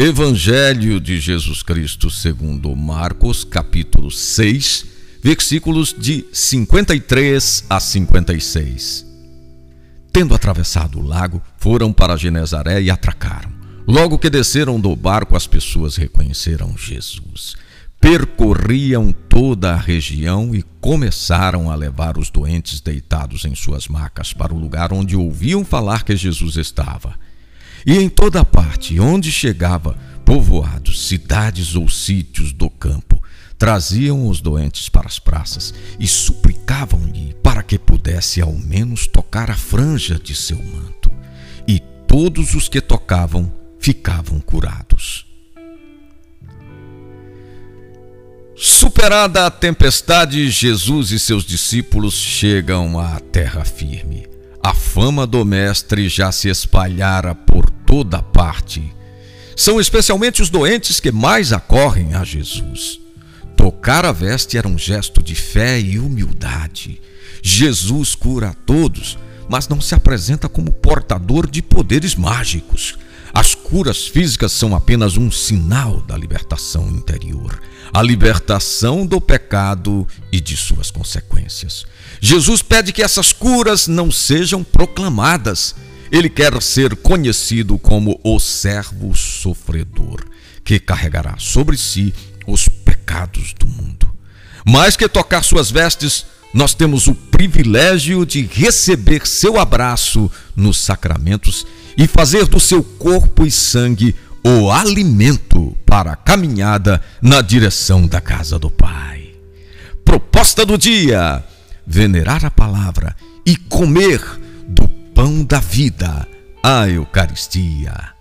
Evangelho de Jesus Cristo segundo Marcos, capítulo 6, versículos de 53 a 56. Tendo atravessado o lago, foram para Genezaré e atracaram. Logo que desceram do barco, as pessoas reconheceram Jesus. Percorriam toda a região e começaram a levar os doentes deitados em suas macas para o lugar onde ouviam falar que Jesus estava. E em toda parte onde chegava, povoados, cidades ou sítios do campo, traziam os doentes para as praças e suplicavam-lhe para que pudesse ao menos tocar a franja de seu manto. E todos os que tocavam ficavam curados. Superada a tempestade, Jesus e seus discípulos chegam à terra firme. A fama do Mestre já se espalhara por toda parte. São especialmente os doentes que mais acorrem a Jesus. Tocar a veste era um gesto de fé e humildade. Jesus cura a todos, mas não se apresenta como portador de poderes mágicos. As curas físicas são apenas um sinal da libertação interior, a libertação do pecado e de suas consequências. Jesus pede que essas curas não sejam proclamadas. Ele quer ser conhecido como o servo sofredor, que carregará sobre si os pecados do mundo. Mais que tocar suas vestes, nós temos o privilégio de receber seu abraço nos sacramentos e fazer do seu corpo e sangue o alimento para a caminhada na direção da casa do Pai. Proposta do dia: venerar a palavra e comer do pão da vida, a Eucaristia.